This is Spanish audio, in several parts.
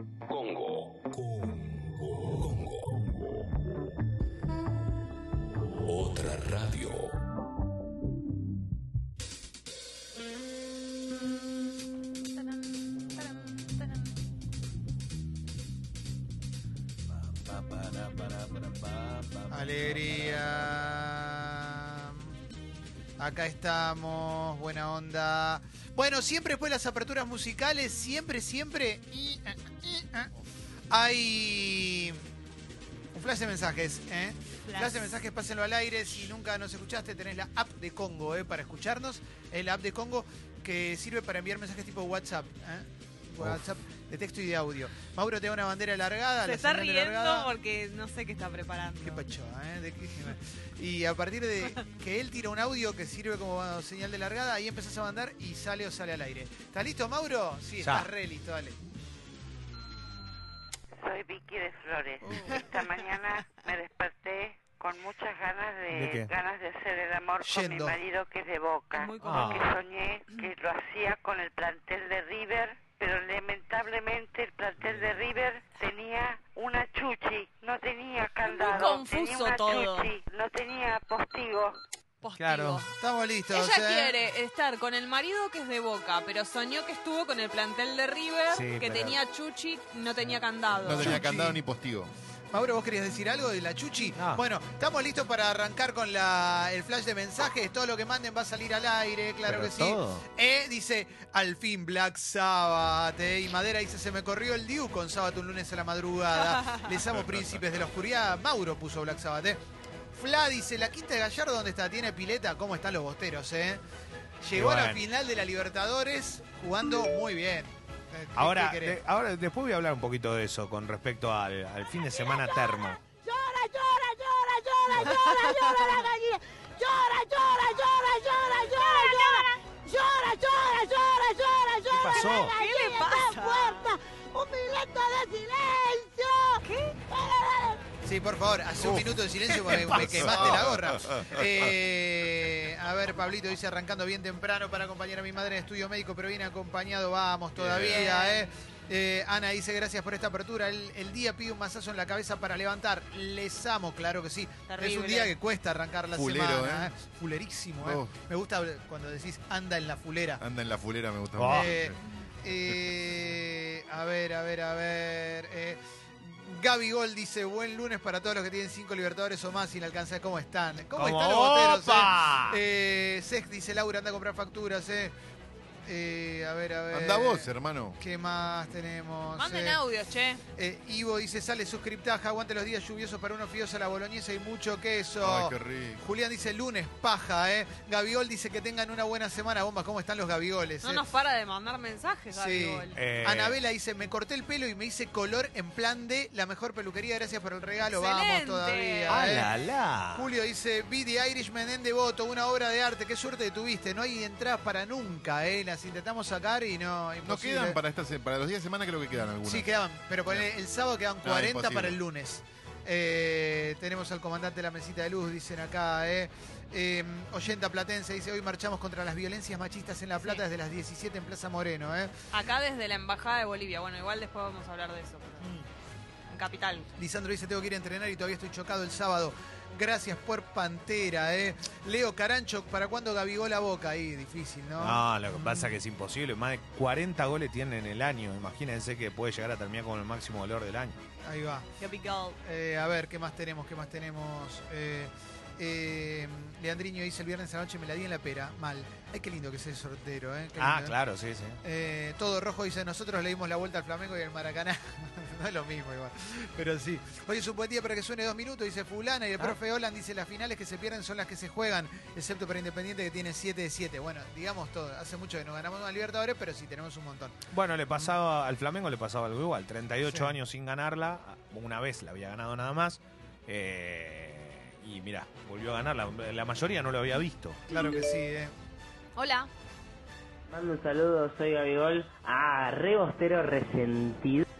Congo. Congo. Congo. Otra radio. Alegría. Acá estamos, buena onda. Bueno, siempre después de las aperturas musicales, siempre, siempre y, eh, eh, hay un flash de mensajes. ¿eh? Flash. de mensajes, pásenlo al aire. Si nunca nos escuchaste, tenés la app de Congo ¿eh? para escucharnos. Es la app de Congo que sirve para enviar mensajes tipo WhatsApp. ¿eh? WhatsApp de texto y de audio. Mauro te da una bandera alargada. Se la está riendo porque no sé qué está preparando. Qué pachoa, ¿eh? De qué- Y a partir de que él tira un audio que sirve como señal de largada, ahí empezás a mandar y sale o sale al aire. ¿Estás listo, Mauro? Sí, Ya. estás re listo, dale. Soy Vicky de Flores. Esta mañana me desperté con muchas ganas de, ¿De ganas de hacer el amor Yendo. con mi marido que es de Boca. Muy Ah. Porque soñé que lo hacía con el plantel de River, pero lamentablemente el plantel de River tenía una chuchi, no tenía candado, confuso tenía una todo. chuchi, no tenía postigo. Postigo. Claro. Estamos listos. Ella ¿eh? quiere estar con el marido que es de Boca, pero soñó que estuvo con el plantel de River, Sí, que pero- tenía chuchi, no tenía candado. No tenía Chuchi. candado ni postigo. Mauro, ¿vos querías decir algo de la Chuchi? Ah. Bueno, estamos listos para arrancar con la, el flash de mensajes. Todo lo que manden va a salir al aire, claro Pero que sí. Eh, dice, al fin Black Sabbath. eh, y Madera dice, se me corrió el Diu con Sabbath un lunes a la madrugada. Les amo príncipes de la oscuridad. Mauro puso Black Sabbath. Eh. Fla dice, la quinta de Gallardo, ¿dónde está? ¿Tiene pileta? ¿Cómo están los bosteros, eh? Llegó a la final de la Libertadores jugando muy bien. Eh, ¿qué- Ahora, qué de- ahora después voy a hablar un poquito de eso con respecto al, al fin de semana termo. llora, llora, llora, llora, llora, llora la gallina. Llora, llora, llora, llora, llora, llora. Llora, llora, llora, llora, llora. pasó? la ¿Qué le pasa? muerta. Un minuto de silencio. ¿Qué? Sí, por favor, hace un minuto de silencio porque me quemaste la gorra. Eh, a ver, Pablito dice arrancando bien temprano para acompañar a mi madre en estudio médico, pero bien acompañado, vamos todavía, ¿eh? Eh, Ana dice gracias por esta apertura. El, el día pide un masazo en la cabeza para levantar. Les amo, claro que sí. Es un día que cuesta arrancar la Fulero, semana. ¿eh? ¿eh? Fulerísimo, ¿eh? Oh. Me gusta cuando decís anda en la fulera. Anda en la fulera, me gusta Oh. mucho. Eh, eh, a ver, a ver, a ver. Eh, Gaby Gol dice, buen lunes para todos los que tienen cinco libertadores o más inalcanzables. ¿Cómo están? ¿Cómo ¿Cómo? están los boteros? Eh? Eh, Sex dice, Laura, anda a comprar facturas. Eh. Eh, a ver, a ver. Anda vos, hermano. ¿Qué más tenemos? Manden Eh, audios, che. eh, Ivo dice, sale suscriptaja, aguante los días lluviosos para unos fideos a la boloñesa y mucho queso. Ay, qué rico. Julián dice, lunes, paja, ¿eh? Gaviol dice que tengan una buena semana. Bombas, ¿cómo están los gavioles? No eh? nos para de mandar mensajes, Sí. Eh, Anabela dice, me corté el pelo y me hice color en plan de la mejor peluquería, gracias por el regalo, vamos Excelente. todavía. ¡Ah, ¿eh? la, la! Julio dice, vi The Irishman en Devoto, una obra de arte, qué suerte que tuviste, no hay entradas para nunca, ¿eh? Las intentamos sacar y no, No imposible. quedan para esta para los días de semana creo que quedan algunas. Sí, quedaban, pero el sábado quedan No, 40 imposible. para el lunes. Eh, tenemos al comandante de la mesita de luz, dicen acá, ¿eh? Eh, oyenta Platense dice, hoy marchamos contra las violencias machistas en La Plata Sí. desde las 17 en Plaza Moreno, ¿eh? Acá desde la Embajada de Bolivia. Bueno, igual después vamos a hablar de eso. pero En Capital. Lisandro dice, tengo que ir a entrenar y todavía estoy chocado el sábado. Gracias por Pantera, ¿eh? Leo Carancho, ¿para cuándo Gabigó la boca? Ahí, difícil, ¿no? No, lo que pasa es que es imposible. Más de 40 goles tiene en el año. Imagínense que puede llegar a terminar con el máximo dolor del año. Ahí va. Gabigol. Eh, a ver, ¿qué más tenemos? ¿Qué más tenemos? Eh, eh, Leandriño dice, el viernes a la noche me la di en la pera. Mal. Ay, qué lindo que es el sortero, ¿eh? Ah, claro, sí, sí. Eh, todo rojo dice, nosotros le dimos la vuelta al Flamengo y al Maracaná. no es lo mismo igual. Pero sí. Hoy es un buen día para que suene dos minutos, dice fulana. Y el Ah. profe Olan dice, las finales que se pierden son las que se juegan, excepto para Independiente que tiene 7 de 7. Bueno, digamos todo. Hace mucho que no ganamos una Libertadores, pero sí tenemos un montón. Bueno, le pasaba al Flamengo le pasaba algo igual. 38 Sí. años sin ganarla. Una vez la había ganado nada más. Eh, y mira, volvió a ganar. La, la mayoría no lo había visto. Claro que sí, ¿eh? Hola. Mando un saludo, soy Gabigol. Ah, re bostero resentido.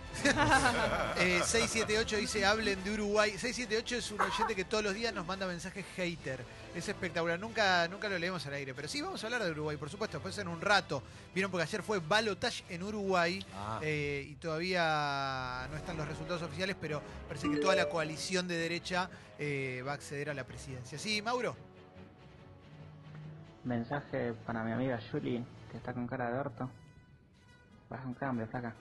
Eh, 678 dice, hablen de Uruguay. 678 es un oyente que todos los días nos manda mensajes hater. Es espectacular. Nunca, nunca lo leemos al aire. Pero sí, vamos a hablar de Uruguay, por supuesto. Después en un rato. Vieron porque ayer fue balotage en Uruguay. Ah. eh, y todavía no están los resultados oficiales, pero parece que toda la coalición de derecha eh, va a acceder a la presidencia. Sí, Mauro. Mensaje para mi amiga Julie, que está con cara de orto. Baja un cambio, flaca.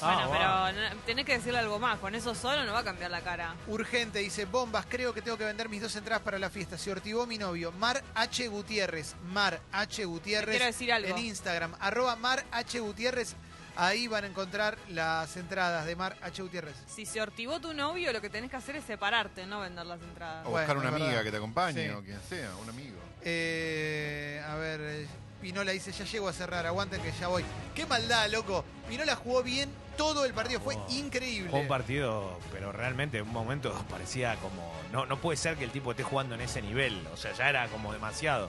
Bueno, Ah, pero va. no- tenés que decirle algo más. Con eso solo no va a cambiar la cara. Urgente, dice, bombas, creo que tengo que vender mis dos entradas para la fiesta. Se ortivó mi novio, Mar H. Gutiérrez. Mar H. Gutiérrez. Te quiero decir algo. En Instagram, arroba Mar H. Gutiérrez. Ahí van a encontrar las entradas de Mar H. Gutiérrez. Si se ortivó tu novio, lo que tenés que hacer es separarte, no vender las entradas. O Bueno, buscar una amiga verdad. que te acompañe Sí. o quien sea, un amigo. Eh, a ver, eh, Pinola dice, ya llego a cerrar, aguanten que ya voy. Qué maldad, loco. Pinola jugó bien todo el partido, fue Oh, increíble. Fue un partido, pero realmente en un momento parecía como. No, no puede ser que el tipo esté jugando en ese nivel. O sea, ya era como demasiado.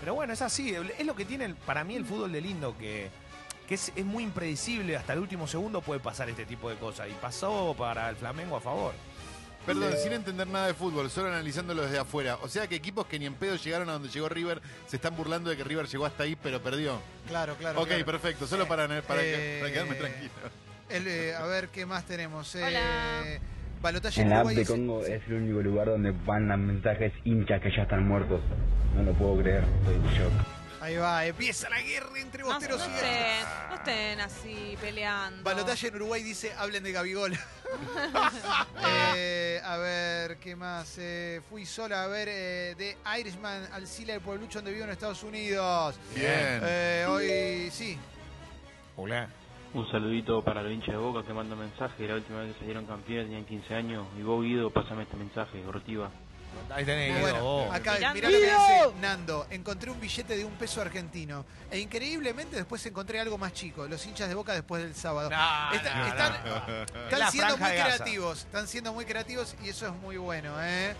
Pero bueno, es así. Es lo que tiene el- para mí el fútbol de lindo, que, que es, es muy impredecible. Hasta el último segundo puede pasar este tipo de cosas. Y pasó para el Flamengo a favor. Perdón, sin entender nada de fútbol, solo analizándolo desde afuera. O sea que equipos que ni en pedo llegaron a donde llegó River se están burlando de que River llegó hasta ahí pero perdió. Claro, claro. ok, claro. perfecto, solo para, para, Eh, para quedarme tranquilo. El, eh, a ver, ¿qué más tenemos? Eh, Hola. Balotaje En la app Uruguay de dice- Congo es el único lugar donde mandan mensajes hinchas que ya están muertos. No lo puedo creer, estoy en shock. Ahí va, empieza la guerra entre No, no bosteros y estén, no estén así peleando. Balotaje en Uruguay dice, hablen de Gabigol. Eh, a ver, ¿qué más? Eh, fui sola a ver eh, de Irishman al Sila del Pueblucho donde vivo en Estados Unidos. Bien. Eh, hoy sí. Hola. Un saludito para los hinchas de Boca que manda mensaje. La última vez que salieron campeones tenían 15 años. Y vos, Guido, pásame este mensaje, Ortiva. Ahí tenés, Guido, bueno, vos. acá Mirando. mirá lo que dice Nando. Encontré un billete de un peso argentino. E increíblemente después encontré algo más chico. Los hinchas de Boca después del sábado. No, Está- no, están- no. Están siendo muy creativos, están siendo muy creativos y eso es muy bueno, ¿eh?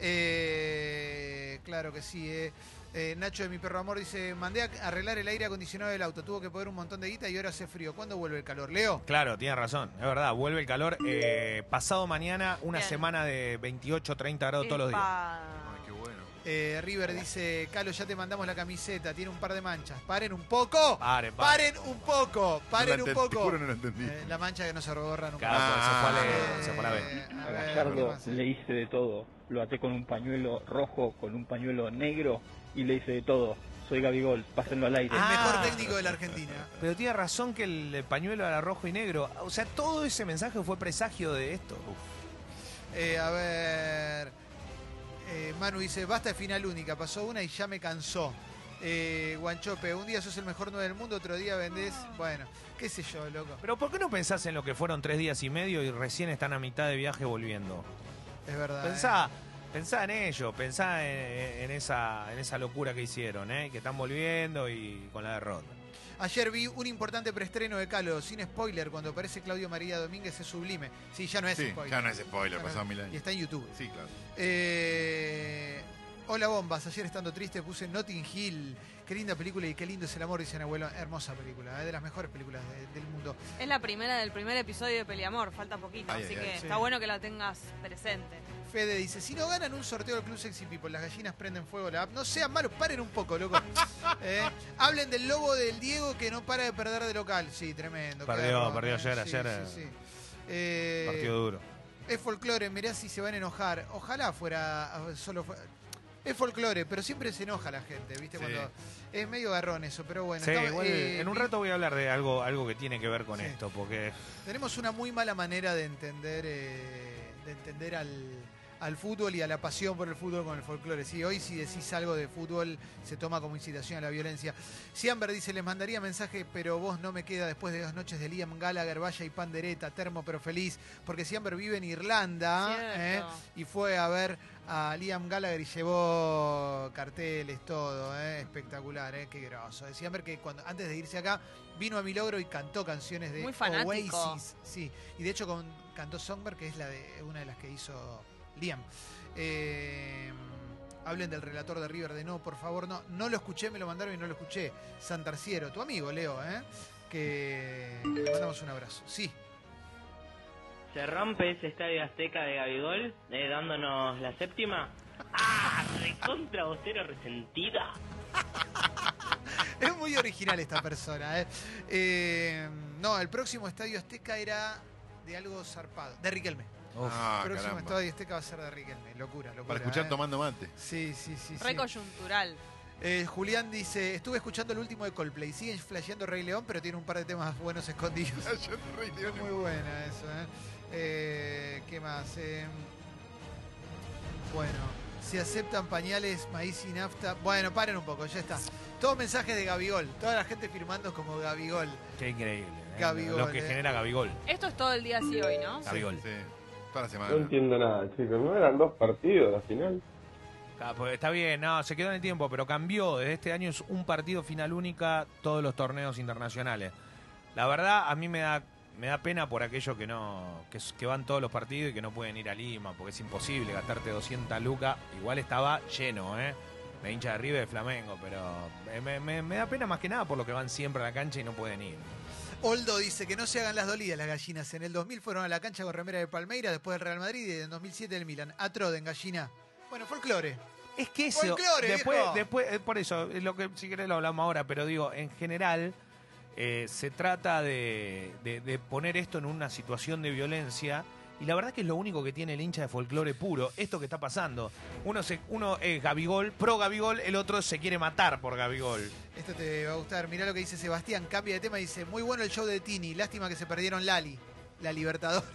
Eh, claro que sí, ¿eh? Eh, Nacho de mi perro amor dice, mandé a arreglar el aire acondicionado del auto, tuvo que poner un montón de guita y ahora hace frío. ¿Cuándo vuelve el calor? Leo. Claro, tiene razón, es verdad, vuelve el calor. eh, pasado mañana, una Bien. semana de 28, 30 grados todos los días. Ay, qué bueno. Eh, River dice, Calo, ya te mandamos la camiseta, tiene un par de manchas. Paren un poco. Pare, pare. Paren un poco, paren No un poco. Te juro no lo entendí. Eh, la mancha que no se borra nunca. Claro, porque se fue a la- Eh, se fue a la B. a A ver, ¿qué Gallardo le hice de todo. Lo até con un pañuelo rojo, con un pañuelo negro y le hice de todo. Soy Gabigol, pásenlo al aire. El mejor Ah. técnico de la Argentina. Pero tiene razón que el pañuelo era rojo y negro. O sea, todo ese mensaje fue presagio de esto. Eh, a ver. eh, Manu dice, basta de final única, pasó una y ya me cansó. Eh, Guanchope, un día sos el mejor nueve del mundo, otro día vendés. Bueno, qué sé yo, loco. Pero ¿por qué no pensás en lo que fueron tres días y medio y recién están a mitad de viaje volviendo? Es verdad. eh. Pensá, en ello, pensá en, en esa, en esa locura que hicieron, ¿eh? que están volviendo y con la derrota. Ayer vi un importante preestreno de Calo, sin spoiler, cuando aparece Claudio María Domínguez es sublime. Sí, ya no es Sí, spoiler. ya no es spoiler, no- mil años. Y está en YouTube. Sí, claro. Eh, hola bombas, ayer estando triste puse Notting Hill. Qué linda película y qué lindo es el amor, dice abuelo. Hermosa película, es de las mejores películas de- del mundo. Es la primera del primer episodio de Peliamor, falta poquito, Ay, así ay, que está bueno que la tengas presente. Fede dice, si no ganan un sorteo del Club Sexy People, las gallinas prenden fuego la app. No sean malos, paren un poco, loco. Eh, Hablen del lobo del Diego que no para de perder de local. Sí, tremendo. Perdió, perdió eh. ayer, Sí, ayer, sí, sí. Eh, Partido duro. es folclore, mirá si se van a enojar. Ojalá fuera solo Es folclore, pero siempre se enoja la gente, ¿viste? Sí. Cuando es medio garrón eso, pero bueno. Sí, estamos- igual, eh, en un rato voy a hablar de algo, algo que tiene que ver con Sí. esto, porque Tenemos una muy mala manera de entender, eh, de entender al, al fútbol y a la pasión por el fútbol con el folclore. Sí, hoy si decís algo de fútbol se toma como incitación a la violencia. Siamber dice, les mandaría mensaje, pero vos no me queda después de dos noches de Liam Gallagher, Valla y Pandereta, termo pero feliz, porque Siamber vive en Irlanda ¿eh? Y fue a ver a Liam Gallagher y llevó carteles, todo, ¿eh? espectacular, ¿eh? qué groso. Decía Amber que cuando, antes de irse acá vino a mi logro y cantó canciones de Muy. Oasis. Sí, y de hecho con, cantó Songbird, que es la de una de las que hizo Liam. Eh, hablen del relator de River de no, por favor, no. No lo escuché, me lo mandaron y no lo escuché. Santarciero, tu amigo Leo, ¿eh? que le mandamos un abrazo. Sí. ¿Se rompe ese estadio azteca de Gabigol eh, dándonos la séptima? ¡Ah! Recontra vocero resentida. Es muy original esta persona. ¿eh? Eh, no, el próximo estadio Azteca era de algo zarpado. De Riquelme. Ah, el próximo caramba. estadio Azteca va a ser de Riquelme. Locura, locura. Para escuchar ¿eh? tomando mate. Sí, sí, sí. sí. Re coyuntural. Eh, Julián dice, estuve escuchando el último de Coldplay. Sigue flasheando Rey León, pero tiene un par de temas buenos escondidos. Muy buena eso, ¿eh? Eh, ¿Qué más? Eh, bueno, si aceptan pañales, maíz y nafta. Bueno, paren un poco, ya está. Todos mensajes de Gabigol. Toda la gente firmando como Gabigol. Qué increíble. ¿eh? Gabigol, Lo que eh. genera Gabigol. Esto es todo el día así hoy, ¿no? Gabigol. Sí, toda la semana. No entiendo nada, chicos. ¿No eran dos partidos al final? Ah, pues está bien, no, se quedó en el tiempo, pero cambió. Desde este año es un partido final única todos los torneos internacionales. La verdad, a mí me da me da pena por aquellos que no que, que van todos los partidos y que no pueden ir a Lima, porque es imposible gastarte 200 lucas. Igual estaba lleno, ¿eh? De hincha de River de Flamengo, pero me, me- me da pena más que nada por lo que van siempre a la cancha y no pueden ir. Oldo dice que no se hagan las dolidas las gallinas. En el 2000 fueron a la cancha con remera de Palmeira, después del Real Madrid y en 2007 del Milan. Atroden, gallina. Bueno, folclore. Es que eso, Folclore, después, viejo. después, eh, por eso, es lo que si querés lo hablamos ahora, pero digo, en general eh, se trata de, de- de poner esto en una situación de violencia y la verdad que es lo único que tiene el hincha de folclore puro, esto que está pasando. Uno, se, uno es Gabigol, pro Gabigol, el otro se quiere matar por Gabigol. Esto te va a gustar. Mirá lo que dice Sebastián. Cambia de tema dice: Muy bueno el show de Tini. Lástima que se perdieron Lali, la Libertadores.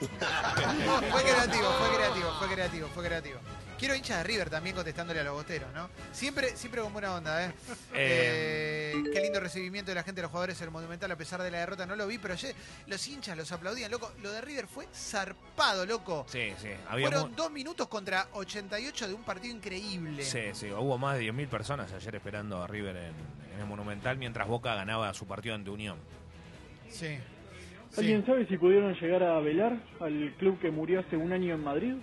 fue creativo, fue creativo, fue creativo, fue creativo. Quiero hinchas de River también contestándole a los boteros, ¿no? Siempre, siempre con buena onda, ¿eh? Eh, qué lindo recibimiento de la gente de los jugadores en el Monumental a pesar de la derrota. No lo vi, pero ayer los hinchas los aplaudían, loco. Lo de River fue zarpado, loco. Sí, sí, había Fueron dos minutos contra 88 de un partido increíble. Sí, sí, hubo más de 10.000 personas ayer esperando a River en, en el Monumental mientras Boca ganaba su partido ante Unión. Sí. ¿Alguien sabe si pudieron llegar a velar al club que murió hace un año en Madrid?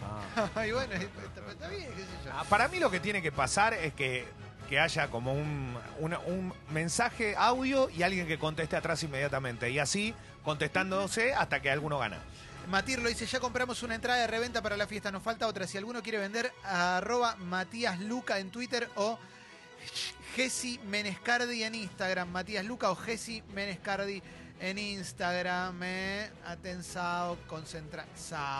Ay, bueno, está, está bien, qué sé yo. Ah, Para mí lo que tiene que pasar es que, que haya como un, una- un mensaje audio y alguien que conteste atrás inmediatamente. Y así contestándose hasta que alguno gana. Matir lo dice, ya compramos una entrada de reventa para la fiesta, nos falta otra. Si alguno quiere vender, arroba Matías Luca en Twitter o Gesi Menescardi en Instagram. Matías Luca o Gesi Menescardi en Instagram. Eh. Atensao, concentrado.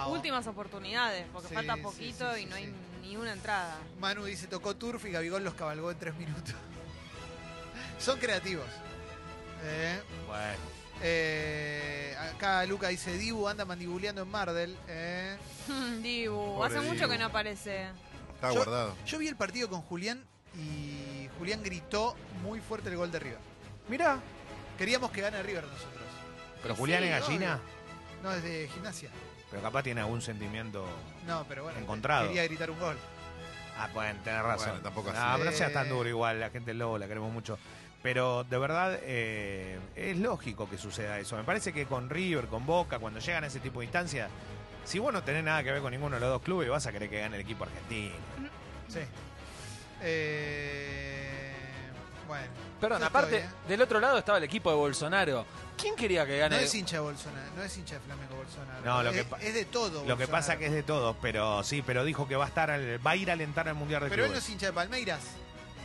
Últimas oportunidades, porque Sí, falta sí, poquito sí, y no sí, hay ni una entrada. Manu dice, tocó Turf y Gabigol los cabalgó en tres minutos. Son creativos. Eh. Bueno. Eh, acá Luca dice, Dibu anda mandibuleando en Mardel. Eh. Dibu, Pobre hace mucho Dibu. que no aparece. Está Yo- guardado. Yo vi el partido con Julián y Julián gritó muy fuerte el gol de River. Mirá. Queríamos que gane River nosotros. Pero Julián Sí, es gallina, obvio. No, es de gimnasia. pero capaz tiene algún sentimiento No, pero bueno. encontrado. Quería gritar un gol. Ah, bueno, tenés razón. Bueno, tampoco no, así. pero no seas tan duro igual, la gente del Lobo la queremos mucho. Pero de verdad eh, es lógico que suceda eso. Me parece que con River, con Boca, cuando llegan a ese tipo de instancias, si vos no tenés nada que ver con ninguno de los dos clubes, vas a querer que gane el equipo argentino. Sí. Eh, bueno. Perdón, aparte, estoy, ¿eh? del otro lado estaba el equipo de Bolsonaro. ¿Quién quería que No gane? es hincha de Bolsonaro, no es hincha de Flamengo Bolsonaro. No, lo es, es de todo. Lo que pasa que es de todos, pero sí, pero dijo que va a estar al- va a ir a alentar al Mundial de Pero él no Clubes. es hincha de Palmeiras.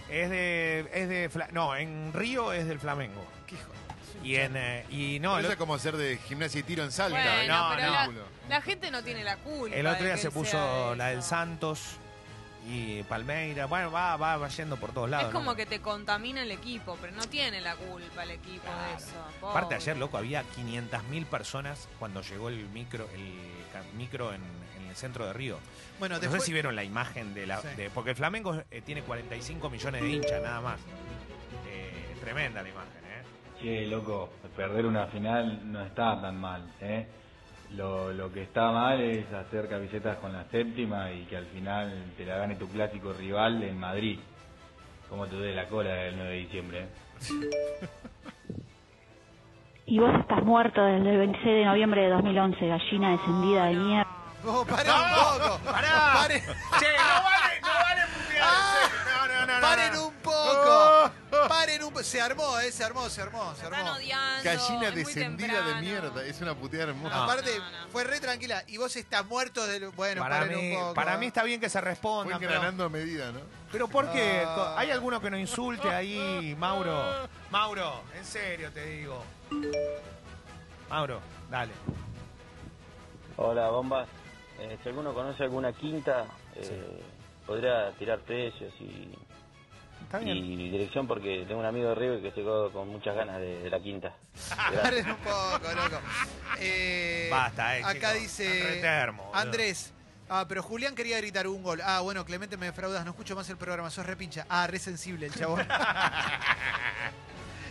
Es de es de no, en Río es del Flamengo. ¿Qué hijo? Y en eh, y no, No, el eso es como ser de gimnasia y tiro en salta. Bueno, no, pero no. La, la gente no tiene la culpa. El otro día se él puso la del. Santos y Palmeira. Bueno, va, va, va yendo por todos lados. Es ¿no? como que te contamina el equipo, pero no tiene la culpa el equipo de eso. Aparte ayer, loco, había 500.000 personas cuando llegó el micro el micro en, en el centro de Río. Bueno, no después- sé si vieron la imagen de la... Sí. de- porque el Flamengo eh, tiene 45 millones de hinchas, nada más. Eh, tremenda la imagen, ¿eh? Che, loco, perder una final no está tan mal, ¿eh? Lo, lo que está mal es hacer camisetas con la séptima y que al final te la gane tu clásico rival en Madrid. Como te duele la cola el 9 de diciembre, ¿eh? Y vos estás muerto desde el 26 de noviembre de 2011, gallina descendida de mierda. Oh, pará un poco. ¡Pará! Paren. Che, no vale, no vale en serio. No, no, no, no, Paren no. un poco. Paren un po- Se armó, eh, se armó, se armó, se Están armó. odiando. Gallina es muy descendida de temprano. mierda. Es una puteada hermosa. Aparte, fue re tranquila. Y vos estás muerto del. Bueno, para, paren mí, un poco. para mí está bien que se Fue responda. Pero, engranando a medida, ¿no? pero ¿por qué? Ah. ¿Hay alguno que no insulte ahí, Mauro? Mauro, en serio te digo. Mauro, dale. Hola, bombas. Eh, si alguno conoce alguna quinta, eh, podría tirar precios y, Está bien. y dirección porque tengo un amigo de River que quedó con muchas ganas de, de la quinta. Paren un poco, loco. Eh, Basta, eh, Acá dice. Termo. Andrés. Ah, pero Julián quería gritar un gol. Ah, bueno, Clemente me defraudas, no escucho más el programa, sos repincha. Ah, re sensible el chabón.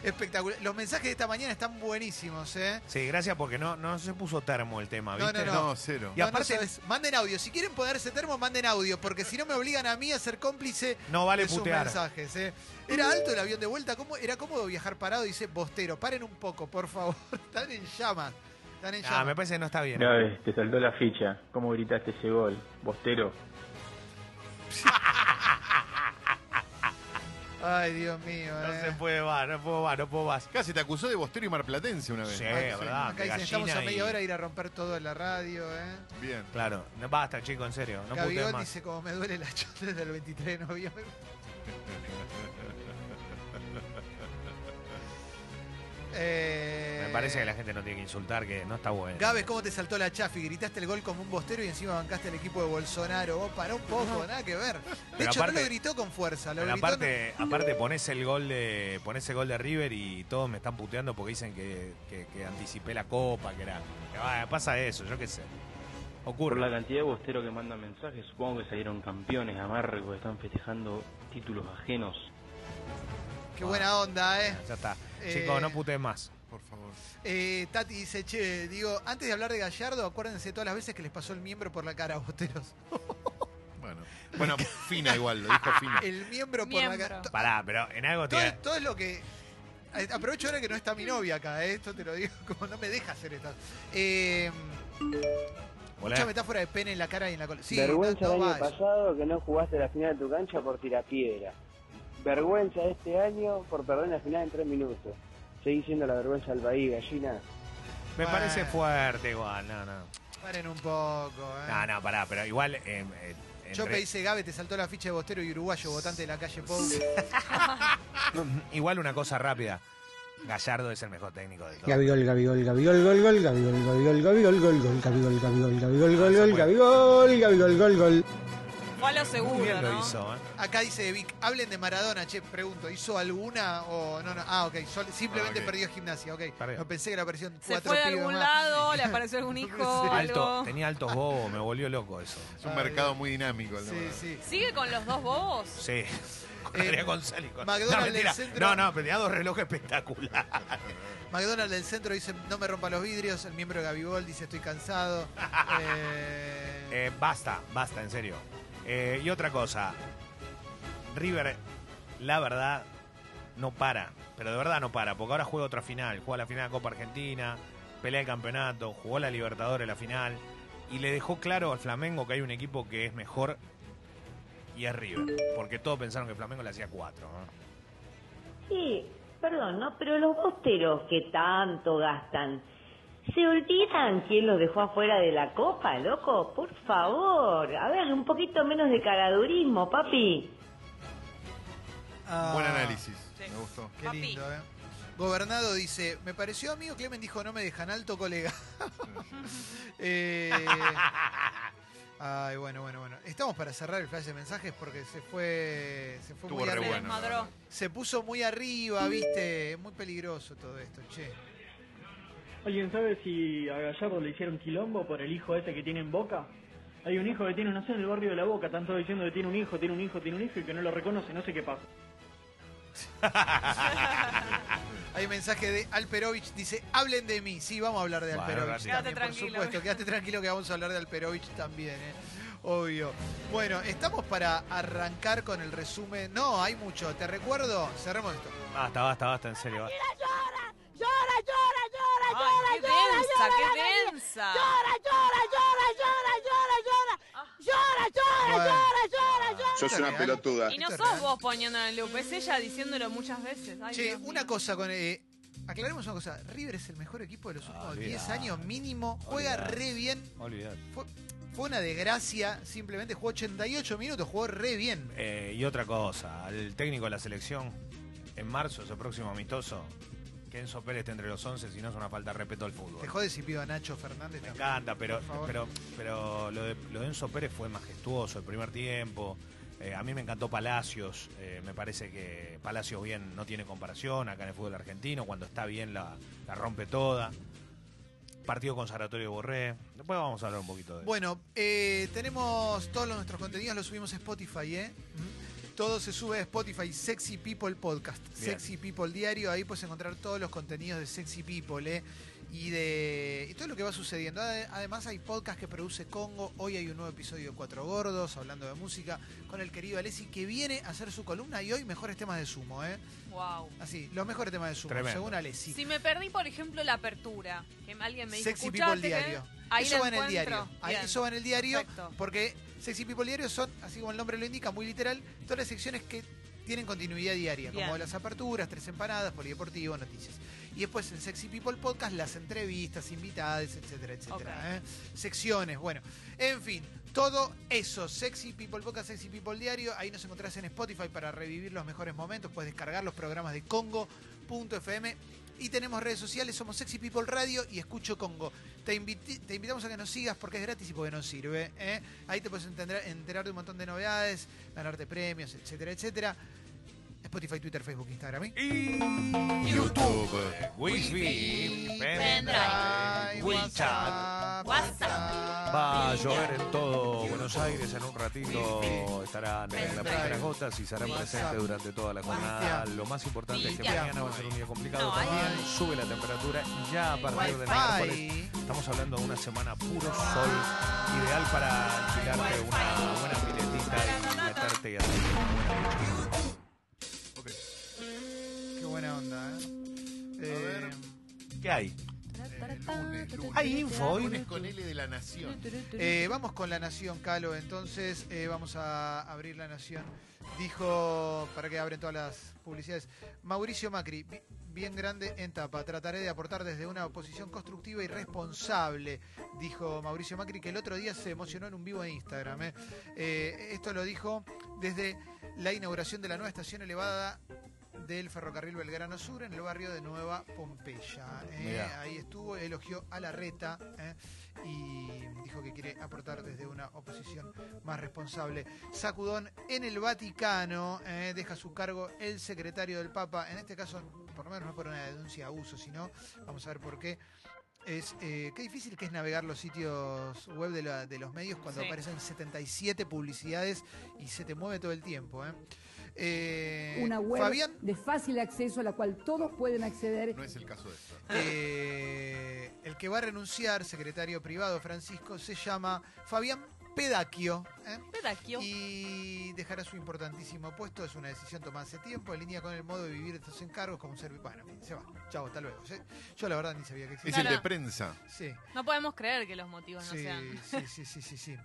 Espectacular. Los mensajes de esta mañana están buenísimos, ¿eh? Sí, gracias porque no, no se puso termo el tema, ¿viste? no, no. No, cero. Y aparte, sabes. manden audio. Si quieren ponerse termo, manden audio, porque si no me obligan a mí a ser cómplice No vale de sus putear. mensajes. ¿eh? Era alto el avión de vuelta, ¿cómo? era cómodo viajar parado, dice Bostero. Paren un poco, por favor. Están en llamas. Están en Ah, llamas. me parece que no está bien. Te saltó la ficha. ¿Cómo gritaste ese gol? Bostero. Ay, Dios mío, No eh. se puede más, no puedo más, no puedo más. Casi te acusó de bostero y marplatense una vez. Sí, verdad. Acá dicen, estamos a media y- hora de ir a romper todo en la radio, ¿eh? Bien. Claro, no, basta, chico, en serio. No más. dice, como me duele la chota desde el 23 de noviembre. Eh, Me parece que la gente no tiene que insultar, que no está bueno. Gabes, ¿cómo te saltó la chafi? Gritaste el gol como un bostero y encima bancaste al equipo de Bolsonaro. Vos pará un poco, nada que ver. De Pero hecho, no lo gritó con fuerza. Lo gritó aparte, aparte pones el gol de pones el gol de River y todos me están puteando porque dicen que, que- que anticipé la copa, que era. que, ah, pasa eso, yo qué sé. Por Ocurre. la cantidad de bosteros que mandan mensajes, supongo que salieron campeones amargos, están festejando títulos ajenos. Qué buena onda, ¿eh? Ya está. Eh, Chicos, no puteen más. Por favor. Eh, Tati dice, che, digo, antes de hablar de Gallardo, acuérdense todas las veces que les pasó el miembro por la cara a Bosteros. Bueno. Bueno, fina igual, lo dijo fina. El miembro por la cara. Pará, pero en algo Todo, te. todo es lo que. eh, Aprovecho ahora que no está mi novia acá, ¿eh? esto te lo digo, como no me deja hacer esto. Eh, Hola. mucha metáfora de pene en la cara y en la cola. Sí, Vergüenza no- el año vayas. pasado que no jugaste la final de tu cancha por tirapiedra. Vergüenza este año por perder la final en tres minutos. Seguí siendo la vergüenza del país, gallina. Me Bueno. parece fuerte igual, no, no. Paren un poco, ¿eh? No, no, pará, pero igual. eh, eh, entre- dice, Gabe, te saltó la ficha de Bostero y uruguayo, votante de la calle Pou. Igual una cosa rápida. Gallardo es el mejor técnico de todos. Gabigol, Gabigol, Gabigol, gol, gol, Gabigol, Gabigol, Gabigol, gol, gol, Gabigol, Gabigol, Gabigol, gol, gol, Gabigol, Gabigol, gol, gol. Fue a lo seguro, Muy bien lo ¿no? hizo, ¿eh? Acá dice Vic, hablen de Maradona, che, pregunto, ¿hizo alguna o no? no ah, ok, sol- simplemente Ah, ok. perdió gimnasia, ok. Perdió. No pensé que le aparecieron Se cuatro fue de pibes algún más. lado, le apareció algún hijo, Alto, algo. tenía altos bobos, me volvió loco eso. Es un mercado muy dinámico. el de Sí, Maradona. sí. ¿Sigue con los dos bobos? Sí. Con Adrián González. con- McDonald's no, mentira. del centro- no, no, tenía dos relojes espectaculares. McDonald's del centro dice, no me rompa los vidrios. El miembro de Gabigol dice, estoy cansado. Eh, Eh, basta, basta, en serio. Eh, y otra cosa. River, la verdad, no para. Pero de verdad no para, porque ahora juega otra final. Juega la final de Copa Argentina, pelea el campeonato, jugó la Libertadores la final. Y le dejó claro al Flamengo que hay un equipo que es mejor y es River. Porque todos pensaron que Flamengo le hacía cuatro. ¿no? Sí, perdón, ¿no? Pero los bosteros que tanto gastan, ¿se olvidan quién los dejó afuera de la copa, loco? Por favor, a ver, un poquito menos de caradurismo, papi. ah, Buen análisis. Me gustó. Qué lindo, ¿eh? Gobernado dice, me pareció amigo, Clemen dijo, no me dejan alto, colega. Eh, ay, bueno, bueno, bueno. Estamos para cerrar el flash de mensajes porque se fue, se fue Estuvo muy arriba. bueno. Se puso muy arriba, viste, es muy peligroso todo esto, che. ¿Alguien sabe si a Gallardo le hicieron quilombo por el hijo ese que tiene en Boca? Hay un hijo que tiene, no sé, en el barrio de La Boca, están todos diciendo que tiene un hijo, tiene un hijo, tiene un hijo y que no lo reconoce, no sé qué pasa. Hay un mensaje de Alperovich, dice, hablen de mí. Sí, vamos a hablar de Bueno, Alperovich gracias. también, Quédate por tranquilo. supuesto. Quédate tranquilo que vamos a hablar de Alperovich también, ¿eh? Obvio. Bueno, estamos para arrancar con el resumen. No, hay mucho. Te recuerdo, cerremos esto. Basta, basta, basta, en serio. basta. Llora, llora, llora, llora, qué llora, densa, llora, densa. Llora, llora, llora, llora, llora, llora. llora, llora, Bueno. llora, llora, llora. Sos una pelotuda. Y no sos vos poniéndolo en loop, es ella diciéndolo muchas veces. Ay, Che, Dios mío. una cosa con. eh, aclaremos una cosa. River es el mejor equipo de los últimos olvidate. 10 años mínimo. Juega Olvidate. re bien. Olvidate. Fue, fue una desgracia. Simplemente jugó 88 minutos. Jugó re bien. Eh, y otra cosa, al técnico de la selección, en marzo, ese próximo amistoso, que Enzo Pérez esté entre los 11, si no es una falta de respeto al fútbol. Te jode si pido a Nacho Fernández. Me también, encanta, pero, pero, pero lo, de, lo de Enzo Pérez fue majestuoso el primer tiempo. Eh, a mí me encantó Palacios. eh, me parece que Palacios bien no tiene comparación acá en el fútbol argentino. Cuando está bien la, la rompe toda. Partido consagratorio de Borré. Después vamos a hablar un poquito de eso. Bueno, eh, tenemos todos nuestros contenidos, los subimos a Spotify, ¿eh? ¿Mm? Todo se sube a Spotify, Sexy People Podcast, Bien. Sexy People Diario, ahí puedes encontrar todos los contenidos de Sexy People, ¿eh? Y de y todo lo que va sucediendo. Ade- Además hay podcast que produce Congo, hoy hay un nuevo episodio de Cuatro Gordos, hablando de música, con el querido Alessi, que viene a hacer su columna y hoy mejores temas de sumo, ¿eh? Wow. Así, los mejores temas de sumo, Tremendo. según Alessi. Si me perdí, por ejemplo, la apertura, que alguien me dijo, Sexy People "Escuchaste que-" Diario. Ahí eso va en el encuentro. diario. Ahí- eso va en el diario Perfecto. porque Sexy People Diario son, así como el nombre lo indica, muy literal, todas las secciones que tienen continuidad diaria, como las aperturas, tres empanadas, polideportivo, noticias. Y después en Sexy People Podcast las entrevistas, invitadas, etcétera, etcétera. ¿eh? Secciones, bueno. En fin, todo eso, Sexy People Podcast, Sexy People Diario, ahí nos encontrás en Spotify para revivir los mejores momentos, puedes descargar los programas de Congo.fm y tenemos redes sociales, somos Sexy People Radio y Escucho Congo. Te, te invitamos a que nos sigas porque es gratis y porque nos sirve. ¿eh? Ahí te puedes enterar, enterar de un montón de novedades, ganarte premios, etcétera, etcétera. Spotify, Twitter, Facebook, Instagram. ¿y? YouTube. Wi-Fi, Pendrive, WeChat. WhatsApp. Va a llover en todo Buenos Aires en un ratito. Estarán en las primeras gotas y serán presentes durante toda la jornada. Lo más importante es que mañana va a ser un día complicado también. Sube la temperatura y ya a partir Wi-Fi. miércoles estamos hablando de una semana puro sol, ideal para alquilarte una buena piletita y meterte y hacer una buena buena onda, ¿eh? Eh, ¿Qué hay? Lunes, lunes. Hay info hoy. Lunes con L de la Nación. Eh, vamos con La Nación, Calo. Entonces, eh, vamos a abrir La Nación. Dijo, para que abren todas las publicidades, Mauricio Macri, bi- bien grande en tapa. Trataré de aportar desde una oposición constructiva y responsable, dijo Mauricio Macri, que el otro día se emocionó en un vivo de Instagram. ¿eh? Eh, esto lo dijo desde la inauguración de la nueva estación elevada del ferrocarril Belgrano Sur en el barrio de Nueva Pompeya. ¿eh? Ahí estuvo, elogió a la reta ¿eh? y dijo que quiere aportar desde una oposición más responsable. Sacudón en el Vaticano, ¿eh? deja su cargo el secretario del Papa, en este caso, por lo menos no por una denuncia de abuso, sino, vamos a ver por qué. Es, eh, qué difícil que es navegar los sitios web de, la- de los medios cuando Sí. aparecen 77 publicidades y se te mueve todo el tiempo. ¿eh? Eh, Una web Fabián, de fácil acceso a la cual todos pueden acceder. No es el caso de esto. eh, el que va a renunciar, secretario privado Francisco, se llama Fabián Pedacchio. ¿eh? Pedacchio. Y dejará su importantísimo puesto. Es una decisión tomada hace tiempo, en línea con el modo de vivir estos encargos como un servicio. Bueno, se va. Chao, hasta luego. ¿sí? Yo la verdad ni sabía que Es existía. el de prensa. Sí. No podemos creer que los motivos no Sí, sean. sí, sí, sí, sí, sí.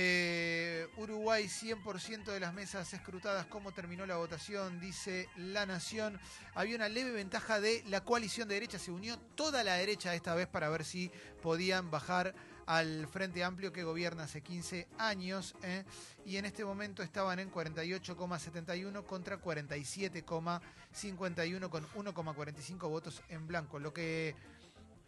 Eh, Uruguay, 100% de las mesas escrutadas. ¿Cómo terminó la votación? Dice La Nación. Había una leve ventaja de la coalición de derecha. Se unió toda la derecha esta vez para ver si podían bajar al Frente Amplio que gobierna hace 15 años. ¿eh? Y en este momento estaban en 48,71 contra 47,51 con 1,45 votos en blanco. Lo que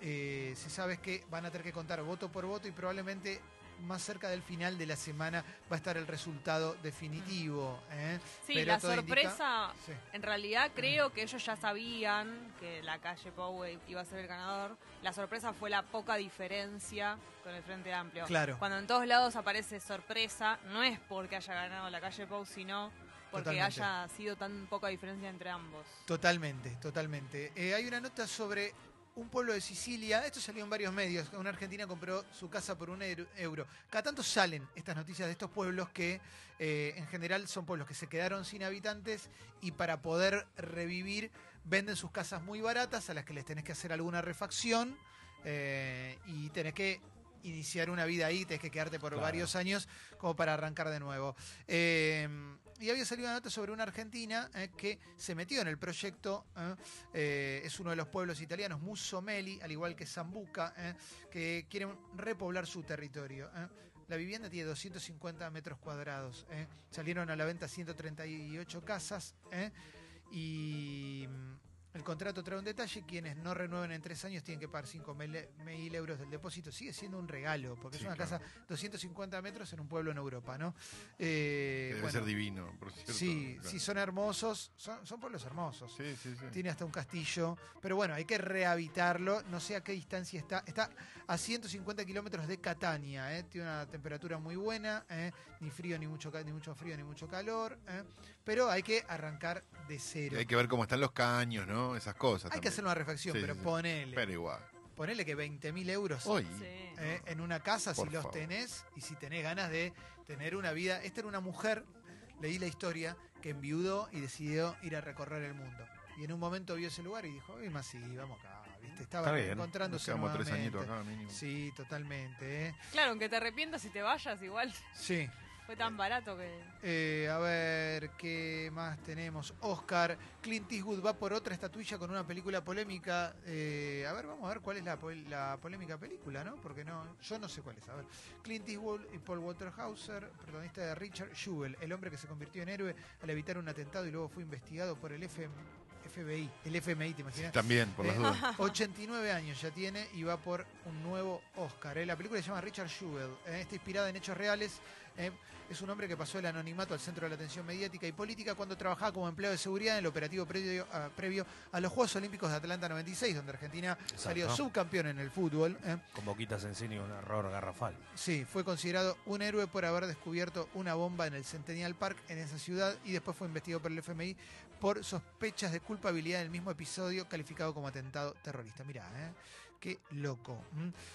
eh, se sabe es que van a tener que contar voto por voto y probablemente más cerca del final de la semana va a estar el resultado definitivo. ¿eh? Sí, Pero la indica- sorpresa, Sí. en realidad creo que ellos ya sabían que la calle Pau iba a ser el ganador. La sorpresa fue la poca diferencia con el Frente Amplio. Claro. Cuando en todos lados aparece sorpresa, no es porque haya ganado la calle Pau, sino porque Totalmente. haya sido tan poca diferencia entre ambos. Totalmente, totalmente. Eh, hay una nota sobre un pueblo de Sicilia, esto salió en varios medios, una argentina compró su casa por un euro-. Cada tanto salen estas noticias de estos pueblos que eh, en general son pueblos que se quedaron sin habitantes y para poder revivir venden sus casas muy baratas a las que les tenés que hacer alguna refacción eh, y tenés que iniciar una vida ahí, tenés que quedarte por Claro. varios años como para arrancar de nuevo. Eh, y había salido una nota sobre una argentina eh, que se metió en el proyecto. eh, eh, es uno de los pueblos italianos, Musomeli, al igual que Zambuca, que quieren repoblar su territorio. La vivienda tiene 250 metros cuadrados. Salieron a la venta 138 casas. y el contrato trae un detalle, quienes no renueven en tres años tienen que pagar 5 mil euros del depósito. Sigue siendo un regalo, porque Sí, es una claro. casa 250 metros en un pueblo en Europa, ¿no? Eh, Debe bueno, ser divino, por cierto. Sí, Claro. sí, son hermosos, son, son pueblos hermosos. Sí, sí, sí. Tiene hasta un castillo, pero bueno, hay que rehabilitarlo. No sé a qué distancia está. Está a 150 kilómetros de Catania, ¿eh? tiene una temperatura muy buena, ¿eh? ni frío, ni mucho, ni mucho frío, ni mucho calor. Pero hay que arrancar de Y cero. hay que ver cómo están los caños, ¿no? Esas cosas. Hay que hacer una reflexión, Sí, pero sí, ponele. Pero igual. Ponele que 20.000 euros Hoy. eh, en una casa, Por si los favor. tenés y si tenés ganas de tener una vida. Esta era una mujer, leí la historia, que enviudó y decidió ir a recorrer el mundo. Y en un momento vio ese lugar y dijo, "Ay, más sí, vamos acá, ¿viste? Estaba Está bien. encontrándose Nos tres nuevamente. añitos acá, mínimo. Sí, totalmente. ¿eh? Claro, aunque te arrepientas y te vayas, igual Sí. Fue tan barato que. Eh, a ver, ¿qué más tenemos? Oscar, Clint Eastwood va por otra estatuilla con una película polémica. Eh, a ver, vamos a ver cuál es la, pol- la polémica película, ¿no? Porque no, yo no sé cuál es. A ver, Clint Eastwood y Paul Waterhauser, protagonista de Richard Jewell, el hombre que se convirtió en héroe al evitar un atentado y luego fue investigado por el FM FBI, el FMI, ¿te imaginas? También, por las Eh, dudas. 89 años ya tiene y va por un nuevo Oscar. ¿eh? La película se llama Richard Jewell. ¿eh? Está inspirada en hechos reales. ¿Eh? Es un hombre que pasó el anonimato al centro de la atención mediática y política cuando trabajaba como empleado de seguridad en el operativo previo a, previo a los Juegos Olímpicos de Atlanta 96, donde Argentina salió subcampeón en el fútbol. ¿eh? Con Boquitas Encini un error garrafal. Sí, fue considerado un héroe por haber descubierto una bomba en el Centennial Park en esa ciudad y después fue investigado por el FMI por sospechas de culpabilidad en el mismo episodio calificado como atentado terrorista. Mirá, ¿eh? Qué loco.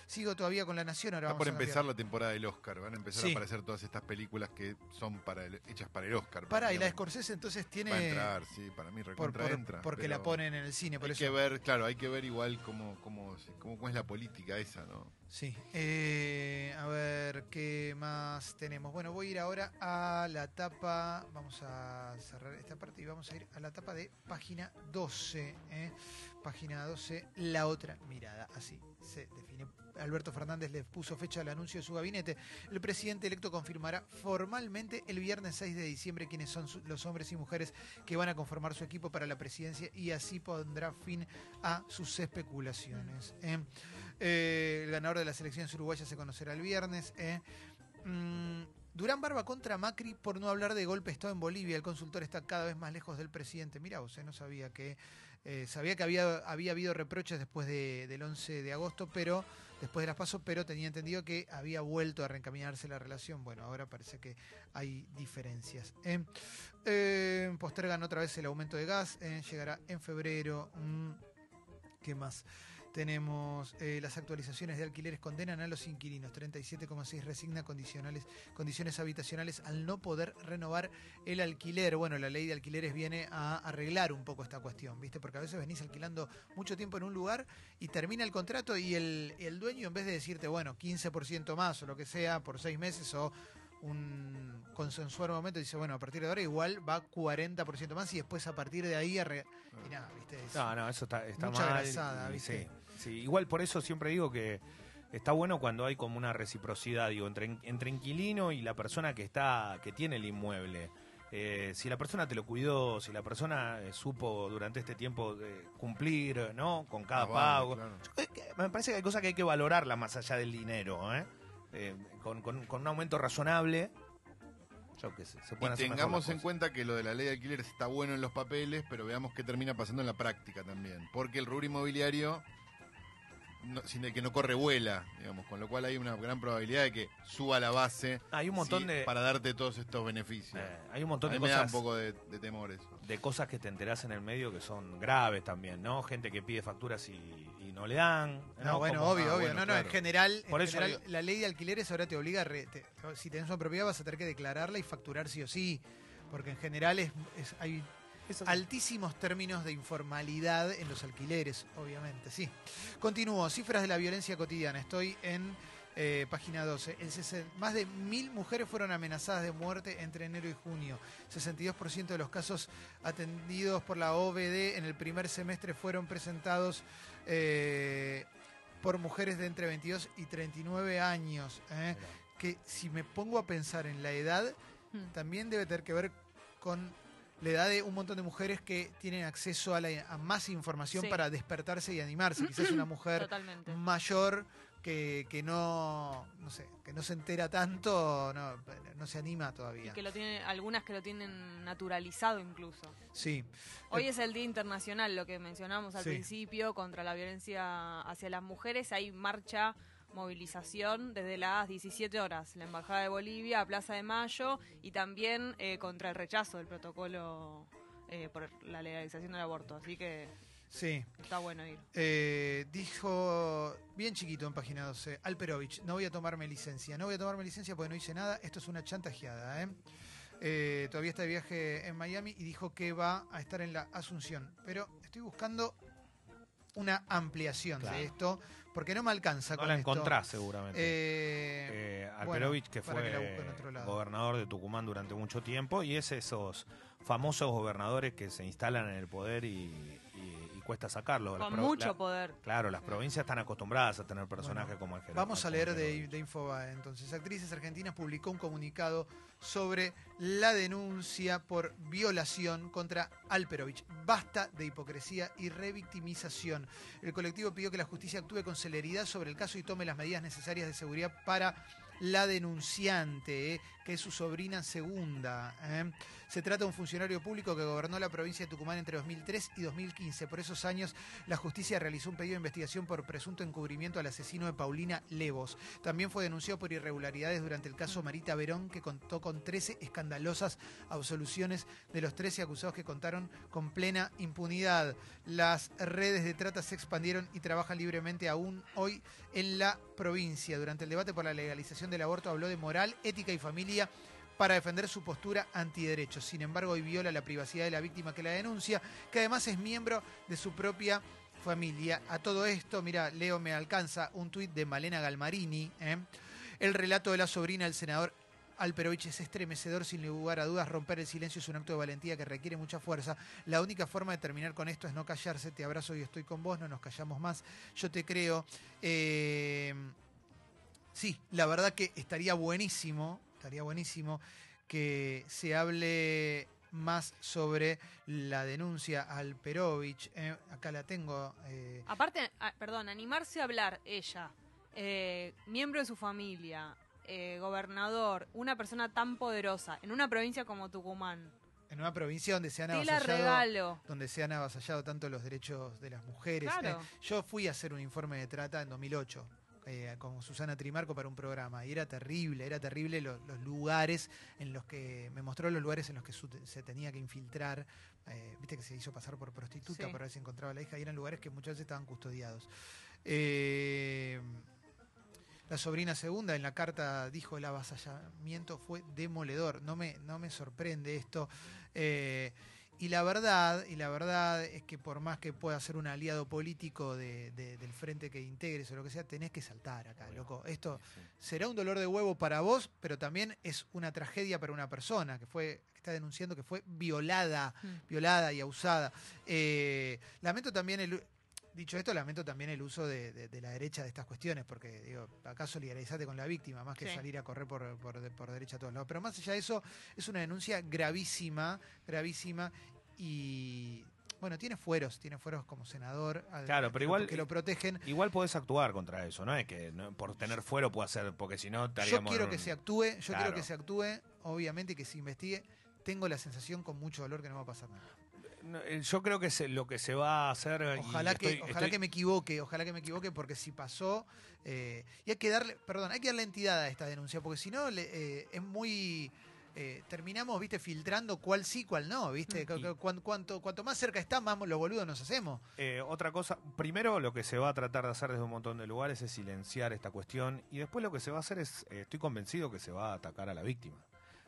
Sigo todavía con La Nación, ahora Está vamos por a cambiar. empezar la temporada del Oscar. Van a empezar Sí. a aparecer todas estas películas que son para el- hechas para el Oscar. Pará, y la. Scorsese entonces tiene... Va a entrar, sí, para mí recontra por- entra. porque pero la ponen en el cine, por hay eso... que ver, claro, hay que ver igual cómo, cómo, cómo, cómo es la política esa, ¿no? Sí. Eh, a ver, ¿qué más tenemos? Bueno, voy a ir ahora a la tapa. Vamos a cerrar esta parte y vamos a ir a la tapa de página 12. ¿eh? Página 12, la otra mirada. Así se define. Alberto Fernández le puso fecha al anuncio de su gabinete. El presidente electo confirmará formalmente el viernes 6 de diciembre quiénes son los hombres y mujeres que van a conformar su equipo para la presidencia y así pondrá fin a sus especulaciones. ¿eh? Eh, el ganador de las elecciones uruguayas se conocerá el viernes. ¿eh? Mm, Durán Barba contra Macri por no hablar de golpe de Estado en Bolivia. El consultor está cada vez más lejos del presidente. Mira, vos, eh, no sabía que eh, sabía que había, había habido reproches después de- del 11 de agosto, pero después de las pasos, pero tenía entendido que había vuelto a reencaminarse la relación. Bueno, ahora parece que hay diferencias. postergan otra vez el aumento de gas. Llegará en febrero. Mm, ¿Qué más? Tenemos eh, las actualizaciones de alquileres condenan a los inquilinos. 37,6 resigna condicionales, condiciones habitacionales al no poder renovar el alquiler. Bueno, la ley de alquileres viene a arreglar un poco esta cuestión, ¿viste? Porque a veces venís alquilando mucho tiempo en un lugar y termina el contrato y el, el dueño en vez de decirte, bueno, 15% más o lo que sea por seis meses o un consensuar un momento dice, bueno, a partir de ahora igual va 40% más y después a partir de ahí arre- y nada, ¿viste? Es No, no, eso está, está mucha mal. grasada, ¿viste? sí, sí. Igual por eso siempre digo que está bueno cuando hay como una reciprocidad, digo, entre, entre inquilino y la persona que está, que tiene el inmueble. Eh, si la persona te lo cuidó, si la persona eh, supo durante este tiempo eh, cumplir, ¿no? Con cada Ah, vale, pago. claro. Eh, Me parece que hay cosas que hay que valorarla más allá del dinero, ¿eh? Con, con- con un aumento razonable. Yo qué sé, se Y hacer tengamos en cuenta que lo de la ley de alquileres está bueno en los papeles, pero veamos qué termina pasando en la práctica también. Porque el rubro inmobiliario, no, sin el que no corre vuela, digamos, con lo cual hay una gran probabilidad de que suba la base Hay un montón sí, de- para darte todos estos beneficios. Eh, hay un montón A de mí me da cosas un poco de, de temor eso. de cosas que te enterás en el medio que son graves también, ¿no? Gente que pide facturas y, y no le dan. No, bueno, obvio, Ah, obvio. bueno, no, no, en general, en eso general, digo- la ley de alquileres ahora te obliga a. re- te- si tenés una propiedad vas a tener que declararla y facturar sí o sí. Porque en general es, es- hay altísimos términos de informalidad en los alquileres, obviamente, sí. Continúo, cifras de la violencia cotidiana. Estoy en Eh, página 12. El sesen- más de mil mujeres fueron amenazadas de muerte entre enero y junio. 62% de los casos atendidos por la OBD en el primer semestre fueron presentados eh, por mujeres de entre 22 y 39 años. ¿eh? Que si me pongo a pensar en la edad, Hmm. también debe tener que ver con la edad de un montón de mujeres que tienen acceso a, la- a más información Sí. para despertarse y animarse. Quizás una mujer Totalmente. mayor que, que no, no sé, que no se entera tanto, no, no se anima Y todavía. que lo tiene, algunas que lo tienen naturalizado incluso. Sí. Hoy Eh, es el Día Internacional, lo que mencionamos al Sí. principio, contra la violencia hacia las mujeres. Hay marcha, movilización desde las 17 horas, la Embajada de Bolivia a Plaza de Mayo y también eh, contra el rechazo del protocolo eh, por la legalización del aborto. Así que Sí. está bueno ir. Eh, dijo bien chiquito en página 12, Alperovich, no voy a tomarme licencia. No voy a tomarme licencia porque no hice nada. Esto es una chantajeada. ¿eh? Eh, todavía está de viaje en Miami y dijo que va a estar en la Asunción. Pero estoy buscando una ampliación Claro. de esto porque no me alcanza No con la esto. encontrás seguramente. Eh, Eh, bueno, Alperovich, que fue gobernador de Tucumán durante mucho tiempo, y es esos famosos gobernadores que se instalan en el poder y cuesta sacarlos. Las Con pro- mucho la- poder. Claro, las provincias están acostumbradas a tener personajes como el general. Vamos a leer de, de Infobae. Entonces, Actrices Argentinas publicó un comunicado sobre la denuncia por violación contra Alperovich. Basta de hipocresía y revictimización. El colectivo pidió que la justicia actúe con celeridad sobre el caso y tome las medidas necesarias de seguridad para la denunciante, eh, que es su sobrina segunda. eh. Se trata de un funcionario público que gobernó la provincia de Tucumán entre 2003 y 2015. Por esos años, la justicia realizó un pedido de investigación por presunto encubrimiento al asesino de Paulina Levos. También fue denunciado por irregularidades durante el caso Marita Verón, que contó con 13 escandalosas absoluciones de los 13 acusados que contaron con plena impunidad. Las redes de trata se expandieron y trabajan libremente aún hoy en la provincia. Durante el debate por la legalización del aborto habló de moral, ética y familia para defender su postura antiderechos. Sin embargo, hoy viola la privacidad de la víctima que la denuncia, que además es miembro de su propia familia. A todo esto, mira, Leo me alcanza un tuit de Malena Galmarini. ¿eh? El relato de la sobrina del senador Alperovich es estremecedor, sin lugar a dudas. Romper el silencio es un acto de valentía que requiere mucha fuerza. La única forma de terminar con esto es no callarse. Te abrazo y estoy con vos, no nos callamos más. Yo te creo. Eh, sí, la verdad que estaría buenísimo, estaría buenísimo que se hable más sobre la denuncia al Perovich. Eh, acá la tengo. eh, Aparte, ah, perdón, animarse a hablar ella, eh, miembro de su familia, gobernador, una persona tan poderosa en una provincia como Tucumán. en una provincia donde se han avasallado, donde se han avasallado tanto los derechos de las mujeres. Claro. Yo fui a hacer un informe de trata en 2008 eh, con Susana Trimarco para un programa y era terrible, era terrible lo- los, lugares en los que me mostró los lugares en los que su- se tenía que infiltrar. eh, Viste que se hizo pasar por prostituta Sí. para ver si encontraba a la hija y eran lugares que muchas veces estaban custodiados. Eh, la sobrina segunda en la carta dijo el avasallamiento fue demoledor. No me, no me sorprende esto. Eh, y la verdad, y la verdad es que por más que pueda ser un aliado político de- de- del frente que integres o lo que sea, tenés que saltar acá, loco. Esto será un dolor de huevo para vos, pero también es una tragedia para una persona que fue que está denunciando que fue violada, violada y abusada. Eh, lamento también el Dicho esto, lamento también el uso de, de- de la derecha de estas cuestiones, porque digo, acá solidarizate con la víctima, más que Sí. salir a correr por, por, de- por derecha a todos lados. Pero más allá de eso, es una denuncia gravísima, gravísima, y bueno, tiene fueros, tiene fueros como senador, al- Claro, pero que lo- igual que lo protegen. Igual podés actuar contra eso, no es que no- por tener fuero pueda ser, porque si no Yo estaríamos quiero que un- se actúe, yo Claro. quiero que se actúe, obviamente, y que se investigue. Tengo la sensación con mucho dolor que no va a pasar nada. Eh, Yo creo que se- lo que se va a hacer. y Ojalá que, estoy- ojalá estoy- que me equivoque, ojalá que me equivoque, porque si pasó, eh, y hay que darle, perdón, hay que darle entidad a esta denuncia, porque si no eh, es muy eh, terminamos, viste, filtrando cuál sí, cuál no, viste, cu- cuan- cuanto, cuanto más cerca está, más los boludos nos hacemos. Eh, otra cosa, primero lo que se va a tratar de hacer desde un montón de lugares es silenciar esta cuestión y después lo que se va a hacer es, eh, estoy convencido que se va a atacar a la víctima.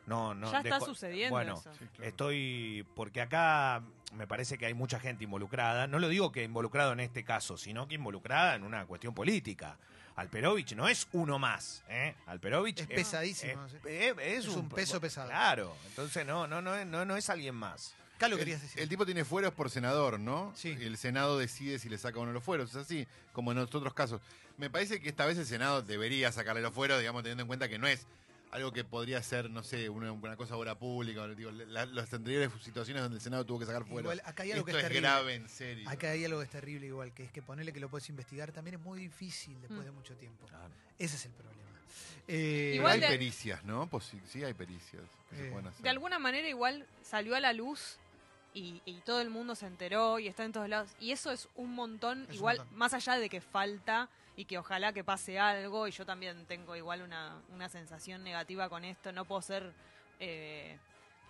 No, no, Ya está sucediendo Bueno, eso. Sí, estoy porque acá me parece que hay mucha gente involucrada. No lo digo que involucrado en este caso, sino que involucrada en una cuestión política. Alperovich no es uno más, ¿eh? Alperovich Es pesadísimo, Es, sí. es- es Es un peso pesado. Claro, entonces no, no, no, es- no, no es alguien más. Querías decir. el tipo tiene fueros por senador, ¿no? Sí. El Senado decide si le saca uno de los fueros. Es así, como en los otros casos. Me parece que esta vez el Senado debería sacarle los fueros, digamos, teniendo en cuenta que no es algo que podría ser, no sé, una, una cosa obra pública. Digo, la- las anteriores situaciones donde el Senado tuvo que sacar. Igual, acá hay algo que Esto es es terrible. grave, en serio. Acá hay algo que es terrible igual, que es que ponerle que lo puedes investigar también es muy difícil Mm. después de mucho tiempo. Ese es el problema. Eh, Pero hay pericias, ¿no? Pues sí, sí hay pericias que se Eh, pueden hacer. De alguna manera igual salió a la luz y, y todo el mundo se enteró y está en todos lados. Y eso es un montón, Es un igual, montón. más allá de que falta y que ojalá que pase algo, y yo también tengo igual una, una sensación negativa con esto, no puedo ser eh,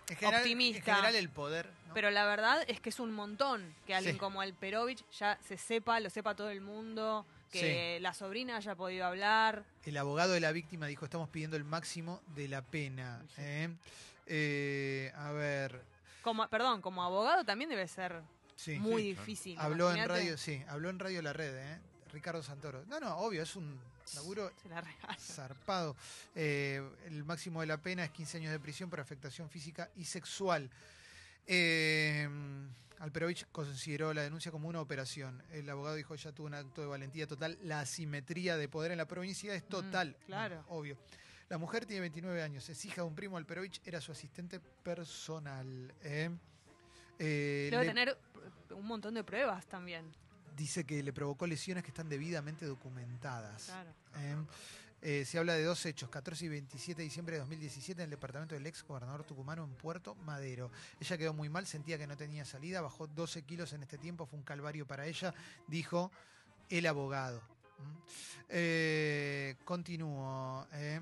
En general- optimista. en general el poder, ¿no? Pero la verdad es que es un montón que alguien Sí. como Alperovich ya se sepa, lo sepa todo el mundo, que la sobrina haya podido hablar. El abogado de la víctima dijo, estamos pidiendo el máximo de la pena. ¿eh? Eh, a ver, Como, perdón, como abogado también debe ser sí. muy Sí. difícil. Habló en radio, sí, habló en radio La Red, ¿eh? Ricardo Santoro. No, no, obvio, es un laburo Se la regalo. zarpado. Eh, el máximo de la pena es 15 años de prisión por afectación física y sexual. Eh, Alperovich consideró la denuncia como una operación. El abogado dijo ya tuvo un acto de valentía total. La asimetría de poder en la provincia es total. Mm, claro. Bueno, obvio. La mujer tiene 29 años, es hija de un primo. Alperovich era su asistente personal. ¿eh? Eh, Debe le- tener un montón de pruebas también. Dice que le provocó lesiones que están debidamente documentadas. Claro. Eh, eh, se habla de dos hechos, 14 y 27 de diciembre de 2017 en el departamento del ex gobernador tucumano en Puerto Madero. Ella quedó muy mal, sentía que no tenía salida, bajó 12 kilos en este tiempo, fue un calvario para ella, dijo el abogado. ¿Mm? Eh, continúo. eh.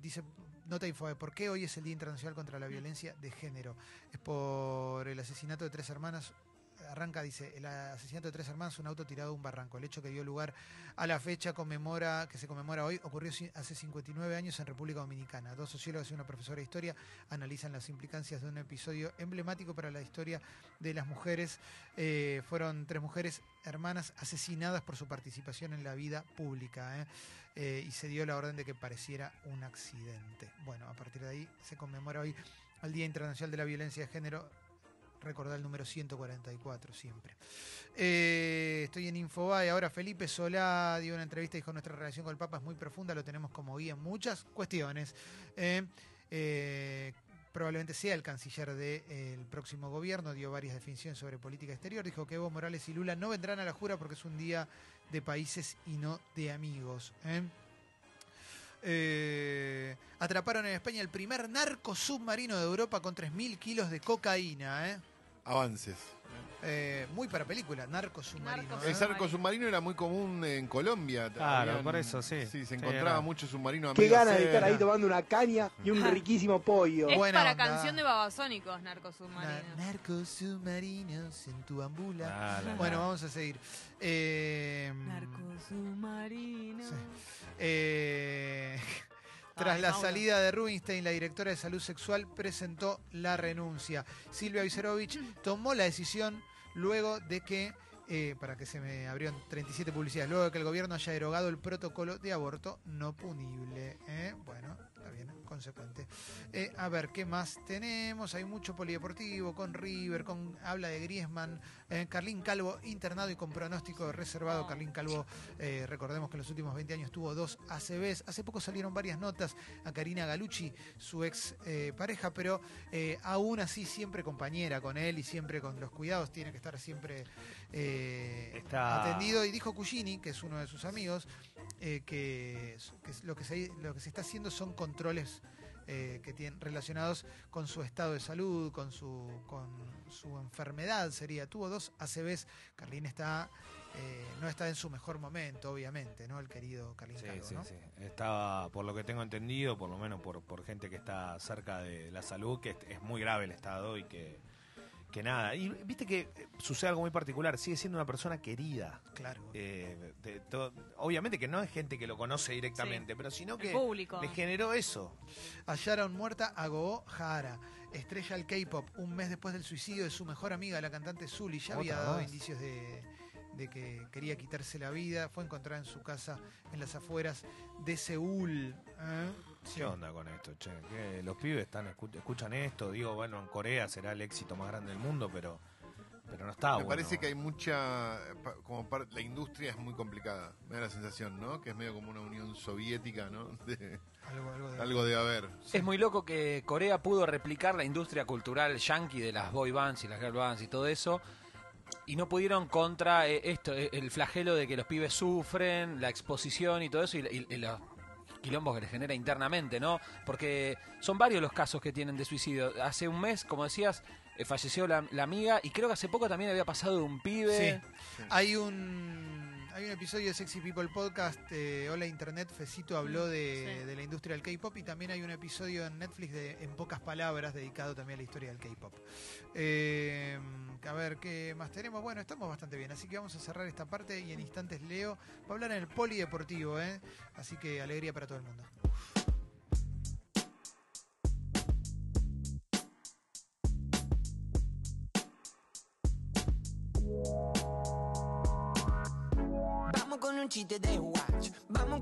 Dice, nota info, ¿por qué hoy es el Día Internacional contra la Violencia de Género? Es por el asesinato de tres hermanas arranca, dice, el asesinato de tres hermanas, un auto tirado a un barranco. El hecho que dio lugar a la fecha conmemora, que se conmemora hoy ocurrió hace 59 años en República Dominicana. Dos sociólogos y una profesora de historia analizan las implicancias de un episodio emblemático para la historia de las mujeres. Eh, fueron tres mujeres hermanas asesinadas por su participación en la vida pública. ¿eh? Eh, y se dio la orden de que pareciera un accidente. Bueno, a partir de ahí se conmemora hoy el Día Internacional de la Violencia de Género recordar el número 144 siempre. Eh, estoy en Infobae. Ahora Felipe Solá dio una entrevista y dijo nuestra relación con el Papa es muy profunda, lo tenemos como guía en muchas cuestiones. Eh, eh, probablemente sea el canciller del próximo gobierno, dio varias definiciones sobre política exterior, dijo que Evo Morales y Lula no vendrán a la jura porque es un día de países y no de amigos. atraparon en España el primer narco submarino de Europa con 3.000 kilos de cocaína. Avances. Eh, muy para película, narco submarino. ¿eh? El arco submarino era muy común en Colombia. Claro, por eso, sí. Sí, se Sí, encontraba era. mucho submarino. a Qué ganas de estar ahí tomando una caña y un riquísimo pollo. Es Buena para onda. canción de babasónicos, narcosubmarino. Na- narcos submarinos en tu ambula. Ah, la, la. Bueno, vamos a seguir. Eh, Narcosubmarino. eh, tras Ay, la Mauro. salida de Rubinstein, la directora de salud sexual presentó la renuncia. Silvia Viserovich tomó la decisión luego de que, eh, para que se me abrieron 37 publicidades, luego de que el gobierno haya derogado el protocolo de aborto no punible. ¿eh? Bueno, está bien, consecuente. Eh, a ver, ¿qué más tenemos? Hay mucho polideportivo con River, con habla de Griezmann, eh, Carlín Calvo internado y con pronóstico reservado. Carlín Calvo, eh, recordemos que en los últimos 20 años tuvo dos ACBs. Hace poco salieron varias notas a Karina Galucci, su ex eh, pareja, pero eh, aún así siempre compañera con él y siempre con los cuidados. Tiene que estar siempre eh, Está- atendido. Y dijo Cugini, que es uno de sus amigos, eh, que, que lo, que se, lo que se está haciendo son controles eh, que tienen relacionados con su estado de salud, con su, con su enfermedad sería. Tuvo dos ACVs. Carlín está, eh, no está en su mejor momento, obviamente, ¿no? El querido Carlín Sí, Calvo, sí, ¿no? sí. Estaba, por lo que tengo entendido, por lo menos por, por gente que está cerca de la salud, que es, es muy grave el estado y que, que nada. Y viste que eh, sucede algo muy particular, sigue siendo una persona querida. Claro. Eh, de to- obviamente que no es gente que lo conoce directamente, pero sino que público. le generó eso. Hallaron muerta a Goo Hara, estrella del K-pop, un mes después del suicidio de su mejor amiga, la cantante Zully. Ya había dado indicios de, de que quería quitarse la vida. Fue encontrada en su casa en las afueras de Seúl. ¿eh? Sí. ¿Qué onda con esto, che? ¿Qué? Los pibes están escu- escuchan esto, digo, bueno, en Corea será el éxito más grande del mundo, pero, pero no está Me bueno. parece que hay mucha. como par- la industria es muy complicada. Me da la sensación, ¿no? Que es medio como una unión soviética, ¿no? De- Algo, algo de- algo haber. Es muy loco que Corea pudo replicar la industria cultural yankee de las boy bands y las girl bands y todo eso. Y no pudieron contra eh, esto, eh, el flagelo de que los pibes sufren, la exposición y todo eso, y, y- y los quilombos que les genera internamente, ¿no? Porque son varios los casos que tienen de suicidio. Hace un mes, como decías, eh, falleció la, la amiga, y creo que hace poco también había pasado de un pibe. Sí. Hay un hay un episodio de Sexy People Podcast, eh, Hola Internet, Fecito habló de, Sí. de la industria del K-pop y también hay un episodio en Netflix de En pocas palabras dedicado también a la historia del K-pop. Eh, a ver, ¿qué más tenemos? Bueno, estamos bastante bien, así que vamos a cerrar esta parte y en instantes Leo va a hablar en el polideportivo, ¿eh? Así que alegría para todo el mundo. Vamos con un chiste de watch. Vamos con